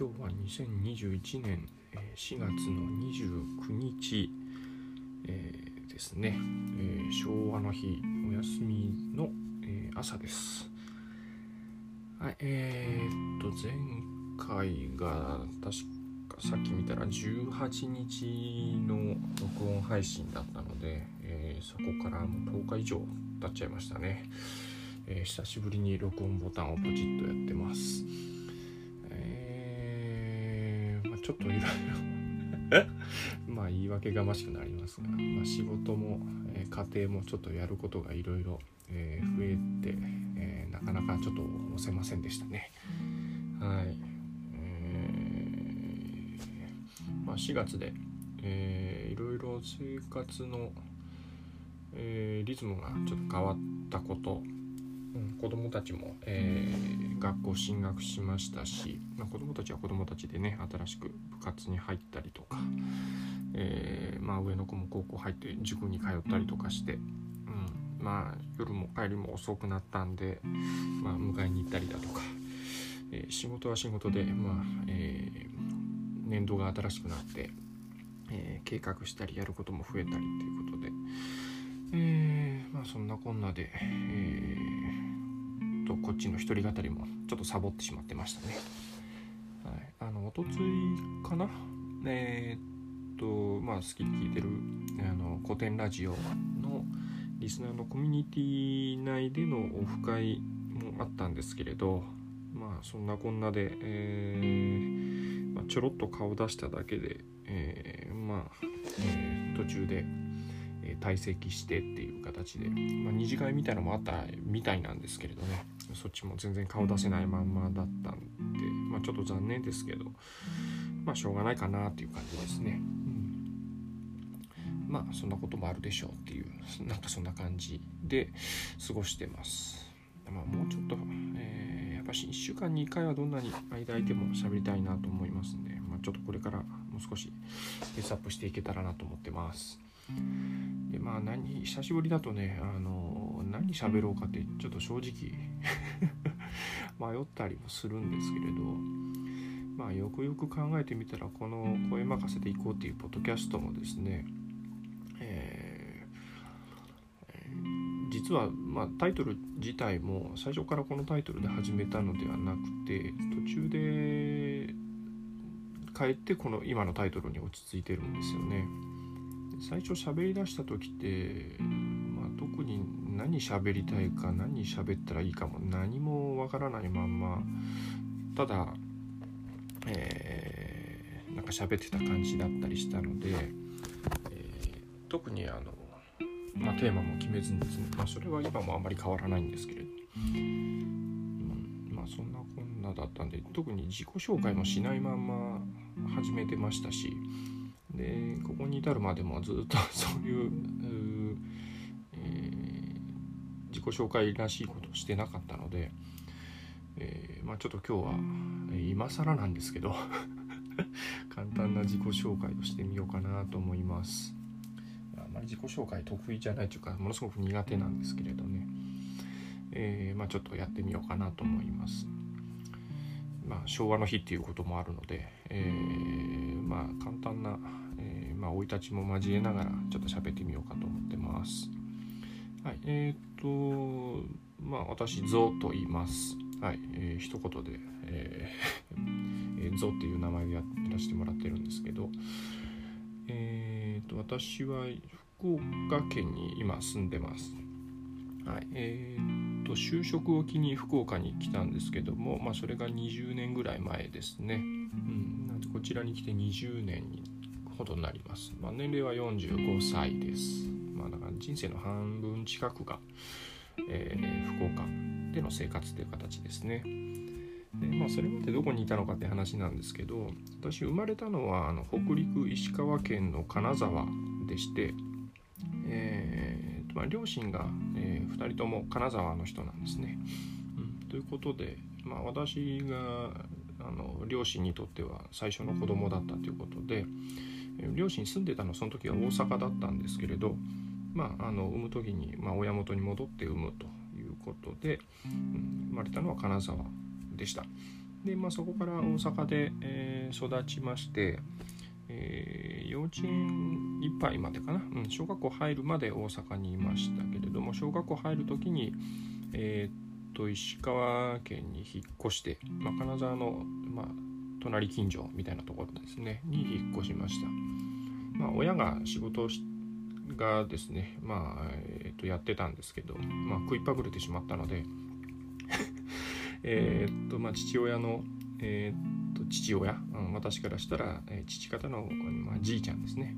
今日は2021年4月の29日、えー、ですね、えー、昭和の日お休みの、えー、朝です。はいえー、っと前回が確かさっき見たら18日の録音配信だったので、えそこからもう10日以上経っちゃいましたね、え久しぶりに録音ボタンをポチッとやってます。ちょっといろいろ まあ言い訳がましくなりますが、まあ、仕事も、えー、家庭もちょっとやることがいろいろ増えて、えー、なかなかちょっと押せませんでしたね。はい。えー、まあ、4月で、えー、いろいろ生活の、えー、リズムがちょっと変わったこと、うん、子供たちも、えー、学校進学しましたし、まあ、子供たちは子供たちでね新しく部活に入ったりとか、えー、まあ、上の子も高校入って塾に通ったりとかして、うん、まあ夜も帰りも遅くなったんで、まあ、迎えに行ったりだとか、え仕事は仕事で、まあえ年度が新しくなって、え計画したりやることも増えたりっていうことで。えー、まあそんなこんなで、え、とこっちの一人語りもちょっとサボってしまってましたね。はい、あのおとついかな？えー、っとまあ好きで聞いてるあの古典ラジオのリスナーのコミュニティ内でのオフ会もあったんですけれどまあそんなこんなで、えーまあ、ちょろっと顔出しただけで、えー、まあ、えー、途中で退席してっていう形で、まあ、二次会みたいなのもあったみたいなんですけれどね。そっちも全然顔出せないまんまだったんで、まあ、ちょっと残念ですけどまあしょうがないかなっていう感じですね、うん、まあそんなこともあるでしょうっていうなんかそんな感じで過ごしてます。まあもうちょっと、えー、やっぱし1週間に1回はどんなに間空いても喋りたいなと思いますんで、まあ、ちょっとこれからもう少しペースアップしていけたらなと思ってますでまあ何久しぶりだとねあの何喋ろうかってちょっと正直 迷ったりもするんですけれどまあよくよく考えてみたらこの「声任せていこう」っていうポッドキャストもですね、えー、実は、まあ、タイトル自体も最初からこのタイトルで始めたのではなくて途中で変えてこの今のタイトルに落ち着いてるんですよね。最初喋りだした時って、まあ、特に何喋りたいか何喋ったらいいかも何もわからないまんまただ、えー、なんか喋ってた感じだったりしたので、えー、特にあの、まあ、テーマも決めずに、まあ、それは今もあんまり変わらないんですけれど、まあそんなこんなだったんで特に自己紹介もしないまんま始めてましたしでここに至るまでもずっと そういう、えー、自己紹介らしいことをしてなかったので、えー、まあ、ちょっと今日は、えー、今更なんですけど 簡単な自己紹介をしてみようかなと思います。あまり自己紹介得意じゃないというかものすごく苦手なんですけれどね、えまあ、ちょっとやってみようかなと思います。まあ、昭和の日っていうこともあるので、えー、まあ簡単なえまあ、生い立ちも交えながらちょっと喋ってみようかと思ってます。はい、えっ、と、まあ、私、ゾウと言います。はい、えー、一言で、えー、ゾウっていう名前でやらせてもらってるんですけど、えっ、と、私は福岡県に今住んでます。はい、えー、と、就職を機に福岡に来たんですけども、まあ、それが20年ぐらい前ですね。うん、こちらに来て20年にほどになります。まあ、年齢は45歳です。まあ、だから人生の半分近くが、えー、福岡での生活という形ですね。でまあ、それまでどこにいたのかって話なんですけど私生まれたのはあの北陸石川県の金沢でして、えーまあ、両親が、えー、2人とも金沢の人なんですね。うん、ということで、まあ、私があの両親にとっては最初の子供だったということで、両親住んでたのその時は大阪だったんですけれど、まあ、あの産む時に、まあ、親元に戻って産むということで、うん、生まれたのは金沢でした。で、まあ、そこから大阪で、えー、育ちまして、え、幼稚園いっぱいまでかな、うん、小学校入るまで大阪にいましたけれども小学校入る時に、えー、っと石川県に引っ越して、まあ、金沢の、まあ、隣近所みたいなところですねに引っ越しました。まあ、親が仕事をがですね、まあえー、とやってたんですけど、まあ、食いっぱぐれてしまったので えっと、まあ、父親の、えー、っと父親、うん、私からしたら、え、父方の、まあ、じいちゃんですね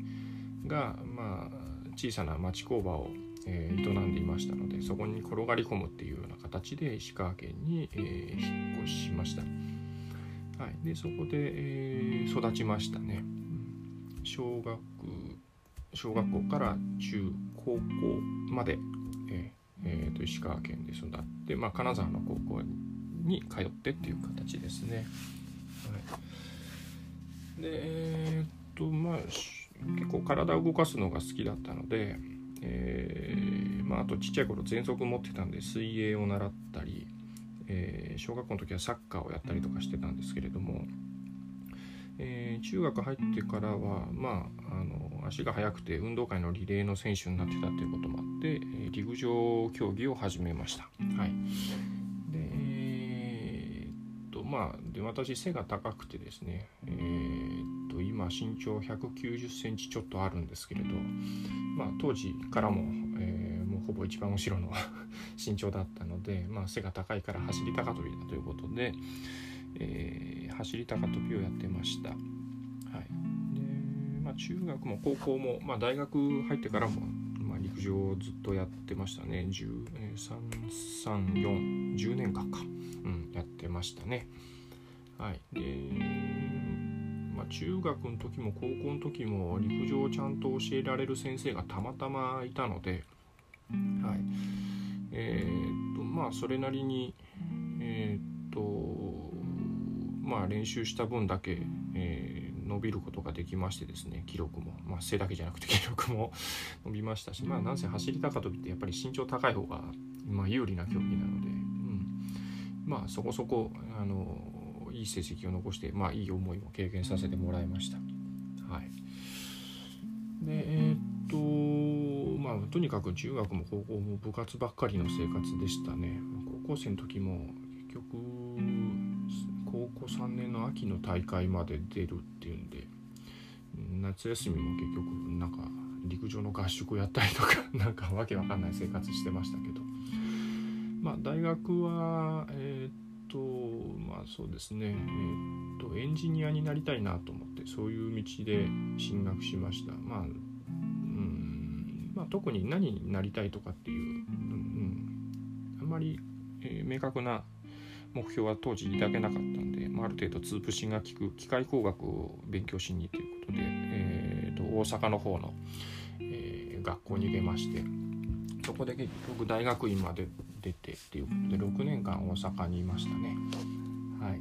が、まあ、小さな町工場を、え、営んでいましたのでそこに転がり込むっていうような形で石川県に、え、引っ越しました。はい、でそこで、え、育ちましたね。小学小学校から中高校まで、ええー、と石川県で育って、まあ、金沢の高校に通ってっていう形ですね。でえー、っとまあ結構体を動かすのが好きだったので、えーまあ、あとちっちゃい頃喘息持ってたんで水泳を習ったり、えー、小学校の時はサッカーをやったりとかしてたんですけれども、え、中学入ってからは、まあ、あの足が速くて運動会のリレーの選手になってたということもあって、陸上競技を始めました。はい、まあで私背が高くてですねえー、っと今身長190センチちょっとあるんですけれどまあ当時からも、えー、もうほぼ一番後ろの 身長だったので、まあ、背が高いから走り高跳びだということで、えー、走り高跳びをやってました。はいでまあ、中学も高校も、まあ、大学入ってからも、陸上をずっとやってましたね133410年間か。うん、やってましたね。はい、で、まあ、中学の時も高校の時も陸上をちゃんと教えられる先生がたまたまいたので、はいえー、っとまあそれなりに、えー、っとまあ、練習した分だけ、えー、伸びることができましてですね記録も、まあ、背だけじゃなくて記録も 伸びましたしまあなんせ走り高跳びってやっぱり身長高い方が、まあ、有利な競技なのでうんまあそこそこあのいい成績を残してまあいい思いも経験させてもらいました。はい、でえー、っとまあとにかく中学も高校も部活ばっかりの生活でしたね。高校生の時も結局高校3年の秋の大会まで出るっていうんで夏休みも結局なんか陸上の合宿やったりとか なんかわけわかんない生活してましたけど。まあ、大学は、え、っと、まあそうですね、え、っと、エンジニアになりたいなと思って、そういう道で進学しました。まあ、うん、まあ、特に何になりたいとかっていう、うん、あんまり、明確な目標は当時抱けなかったんで、まあ、ある程度通プシが効く機械工学を勉強しにということで、えー、と大阪の方の、えー、学校に出ましてそこで結局大学院まで出てっていうことで6年間大阪にいましたね。はい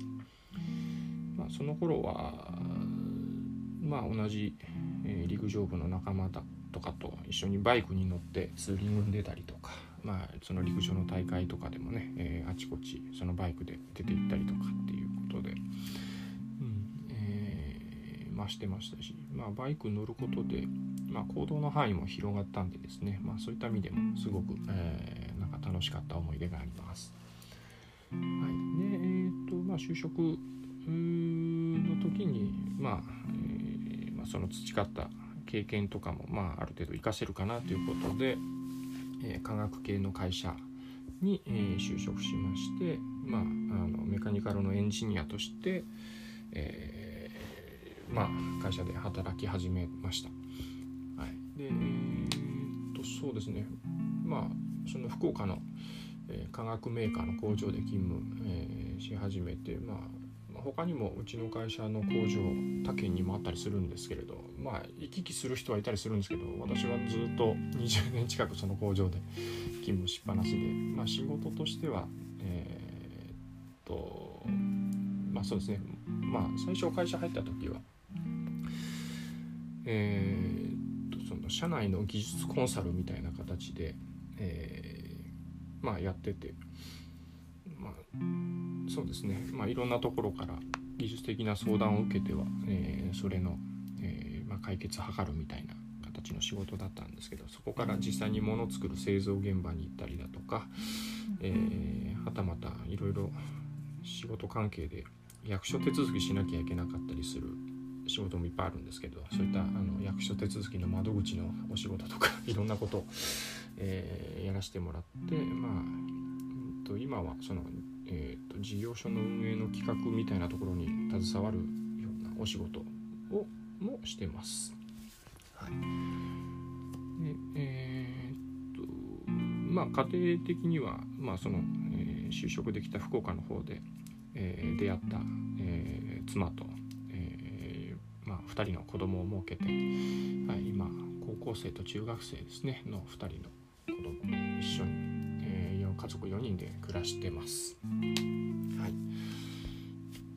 まあ、その頃はまあ同じ、えー、陸上部の仲間だとかと一緒にバイクに乗ってツーリングに出たりとか、まあ、その陸上の大会とかでもね、えー、あちこちそのバイクで出て行ったりとかっていうことで、うん。えーまあ、してましたし、まあ、バイク乗ることで、まあ、行動の範囲も広がったんでですね、まあ、そういった意味でもすごく、えー楽しかった思い出があります。はい、でえーとまあ、就職の時に、まあえー、まあ、その培った経験とかも、まあ、ある程度活かせるかなということで、え、科学系の会社に、え、就職しまして、まあ、あのメカニカルのエンジニアとして、えー、まあ、会社で働き始めました。はい、でえー、とそうですねまあその福岡の、えー、化学メーカーの工場で勤務、えー、し始めて、まあ、他にもうちの会社の工場他県にもあったりするんですけれどまあ行き来する人はいたりするんですけど私はずっと20年近くその工場で勤務しっぱなしで、まあ、仕事としてはえー、っとまあそうですね。まあ最初会社入った時はえー、っとその社内の技術コンサルみたいな形でえー、まあやっててまあそうですね、まあ、いろんなところから技術的な相談を受けては、えー、それの、えー、まあ、解決を図るみたいな形の仕事だったんですけどそこから実際に物を作る製造現場に行ったりだとか、えー、はたまたいろいろ仕事関係で役所手続きしなきゃいけなかったりする仕事もいっぱいあるんですけどそういったあの役所手続きの窓口のお仕事とか いろんなことを、えー、やらせてもらってまあ、うん、と今はその、えーと、と事業所の運営の企画みたいなところに携わるようなお仕事をもしてます。はい、でえー、っとまあ家庭的には、まあそのえー、就職できた福岡の方で、えー、出会った、えー、妻とまあ、2人の子供を設けて、はい、今高校生と中学生ですねの2人の子供一緒に、えー、家族4人で暮らしてます。はい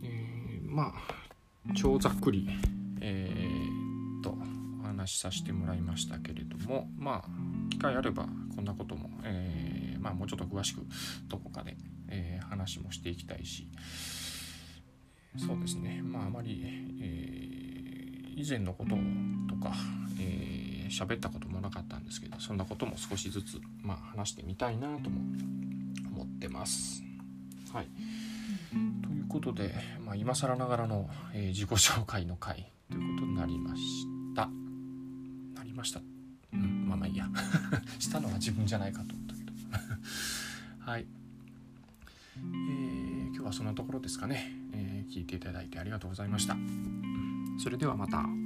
えー、まあ超ざっくり、えー、とお話しさせてもらいましたけれどもまあ機会あればこんなことも、えー、まあ、もうちょっと詳しくどこかで、えー、話もしていきたいしそうですねまああまり、えー以前のこととか、えー、喋ったこともなかったんですけどそんなことも少しずつ、まあ、話してみたいなとも思ってます。はい、ということで、まあ、今更ながらの、えー、自己紹介の回ということになりました。なりました。うん、まあまあいいや。したのは自分じゃないかと思ったけど。はい。えー、今日はそんなところですかね、えー、聞いていただいてありがとうございました。それではまた。